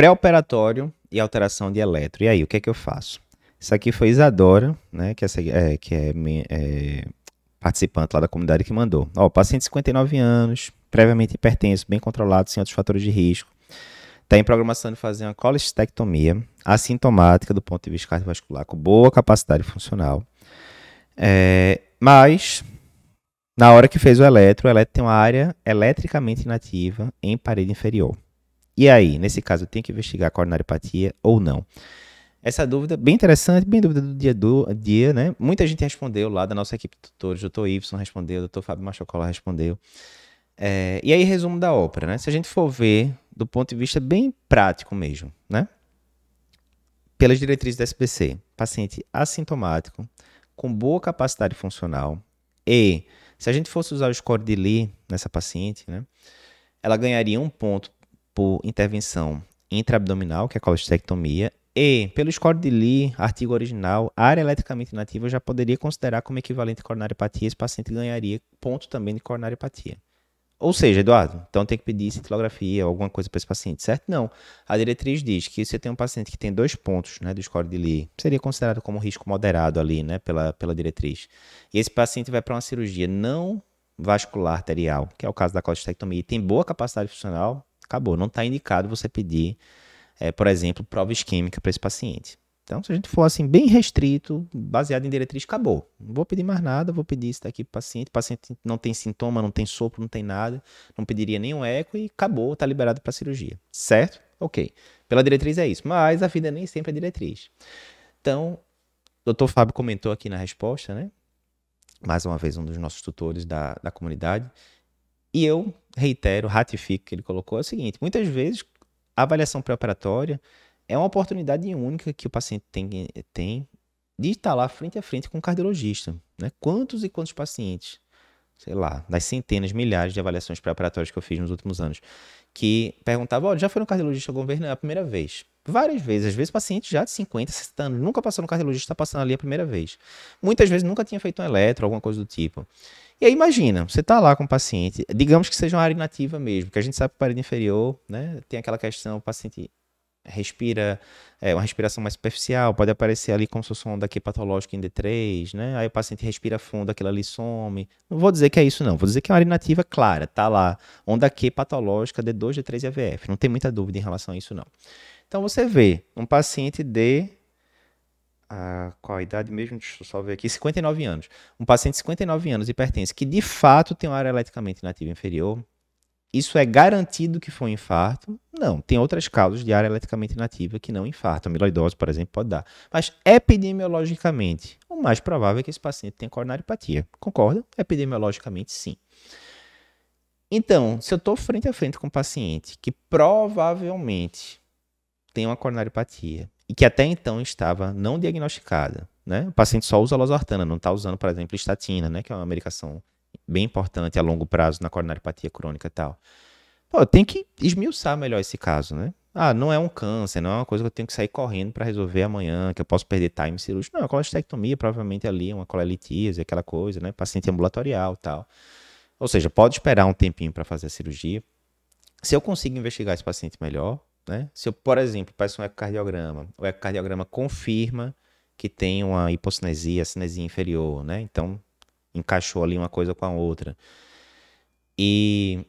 pré-operatório e alteração de eletro. E aí, o que é que eu faço? Isso aqui foi Isadora, né, que, essa, é, que é, é, participante lá da comunidade que mandou. Ó, paciente de 59 anos, previamente hipertenso, bem controlado, sem outros fatores de risco. Está em programação de fazer uma colestectomia assintomática do ponto de vista cardiovascular, com boa capacidade funcional. É, mas, na hora que fez o eletro, o eletro tem uma área eletricamente inativa em parede inferior. E aí, nesse caso, tenho que investigar a coronariopatia ou não? Essa dúvida, bem interessante, bem dúvida do dia do dia, né? Muita gente respondeu lá da nossa equipe de tutores, o Dr. Y respondeu, o Dr. Fábio Machocola respondeu. É, e aí, resumo da ópera, né? Se a gente for ver do ponto de vista bem prático mesmo, né? Pelas diretrizes da SBC, paciente assintomático, com boa capacidade funcional, e se a gente fosse usar o score de Lee nessa paciente, né? Ela ganharia um ponto por intervenção intraabdominal, que é a colestectomia, e, pelo score de Lee, artigo original, área eletricamente inativa eu já poderia considerar como equivalente a coronariopatia, esse paciente ganharia ponto também de coronariopatia. Ou seja, Eduardo, então tem que pedir cintilografia, alguma coisa para esse paciente, certo? Não. A diretriz diz que se você tem um paciente que tem dois pontos né, do score de Lee, seria considerado como risco moderado ali, né, pela, pela diretriz. E esse paciente vai para uma cirurgia não vascular arterial, que é o caso da colestectomia, e tem boa capacidade funcional, acabou. Não está indicado você pedir, é, por exemplo, prova isquêmica para esse paciente. Então, se a gente for assim, bem restrito, baseado em diretriz, acabou. Não vou pedir mais nada, vou pedir isso daqui para o paciente. O paciente não tem sintoma, não tem sopro, não tem nada, não pediria nenhum eco e acabou, está liberado para cirurgia. Certo? Ok. Pela diretriz é isso. Mas a vida nem sempre é diretriz. Então, o doutor Fábio comentou aqui na resposta, né? Mais uma vez, um dos nossos tutores da, da comunidade. E eu reitero, ratifico que ele colocou, é o seguinte: muitas vezes a avaliação pré-operatória é uma oportunidade única que o paciente tem, tem de estar lá frente a frente com o cardiologista. Né? Quantos e quantos pacientes, sei lá, das centenas, milhares de avaliações pré-operatórias que eu fiz nos últimos anos, que perguntavam, olha, já foi no cardiologista alguma vez? Não, é a primeira vez. Várias vezes, às vezes pacientes já de 50, 60 anos, nunca passou no cardiologista, está passando ali a primeira vez. Muitas vezes nunca tinha feito um eletro, alguma coisa do tipo. E aí imagina, você está lá com o paciente, digamos que seja uma área inativa mesmo, que a gente sabe que a parede inferior, né, tem aquela questão, o paciente respira é, uma respiração mais superficial, pode aparecer ali como se fosse uma onda aqui patológica em D3, né? Aí o paciente respira fundo, aquilo ali some. Não vou dizer que é isso, não. Vou dizer que é uma área inativa clara, tá lá. Onda Q patológica, D2, D3 e AVF. Não tem muita dúvida em relação a isso, não. Então você vê um paciente de. Ah, qual a idade mesmo? Deixa eu só ver aqui. 59 anos. Um paciente de 59 anos hipertenso que de fato tem uma área eletricamente inativa inferior, isso é garantido que foi um infarto? Não. Tem outras causas de área eletricamente inativa que não infartam. Amiloidose, por exemplo, pode dar. Mas epidemiologicamente, o mais provável é que esse paciente tenha coronariopatia. Concorda? Epidemiologicamente, sim. Então, se eu estou frente a frente com um paciente que provavelmente tem uma coronariopatia e que até então estava não diagnosticada, né? O paciente só usa losartana, não está usando, por exemplo, estatina, né? Que é uma medicação bem importante a longo prazo na coronariopatia crônica e tal. Pô, tem que esmiuçar melhor esse caso, né? Ah, não é um câncer, não é uma coisa que eu tenho que sair correndo para resolver amanhã, que eu posso perder time cirúrgico. Não, a colestectomia provavelmente ali, uma colelitíase, aquela coisa, né? Paciente ambulatorial tal. Ou seja, pode esperar um tempinho para fazer a cirurgia. Se eu consigo investigar esse paciente melhor, né? Se eu, por exemplo, peço um ecocardiograma, o ecocardiograma confirma que tem uma hipocinesia, cinesia inferior, né? Então, encaixou ali uma coisa com a outra. E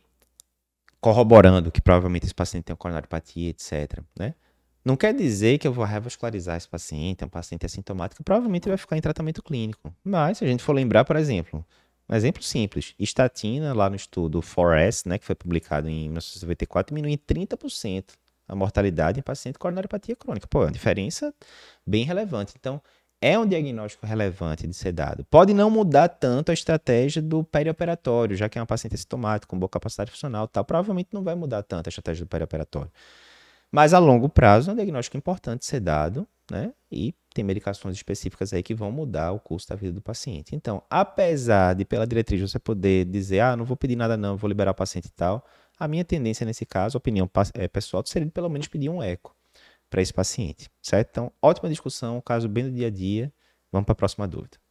corroborando que provavelmente esse paciente tem coronariopatia, etc. Né? Não quer dizer que eu vou revascularizar esse paciente, é um paciente assintomático, provavelmente vai ficar em tratamento clínico. Mas, se a gente for lembrar, por exemplo, um exemplo simples, estatina, lá no estudo 4S, né, que foi publicado em 1994, diminui em 30% a mortalidade em paciente com coronariopatia crônica. Pô, é uma diferença bem relevante. Então, é um diagnóstico relevante de ser dado. Pode não mudar tanto a estratégia do perioperatório, já que é uma paciente sintomática, com boa capacidade funcional tal, provavelmente não vai mudar tanto a estratégia do perioperatório. Mas a longo prazo é um diagnóstico importante de ser dado, né? E tem medicações específicas aí que vão mudar o curso da vida do paciente. Então, apesar de pela diretriz você poder dizer, ah, não vou pedir nada não, vou liberar o paciente e tal, a minha tendência nesse caso, opinião é, pessoal, seria de pelo menos pedir um eco para esse paciente, certo? Então, ótima discussão, caso bem do dia a dia. Vamos para a próxima dúvida.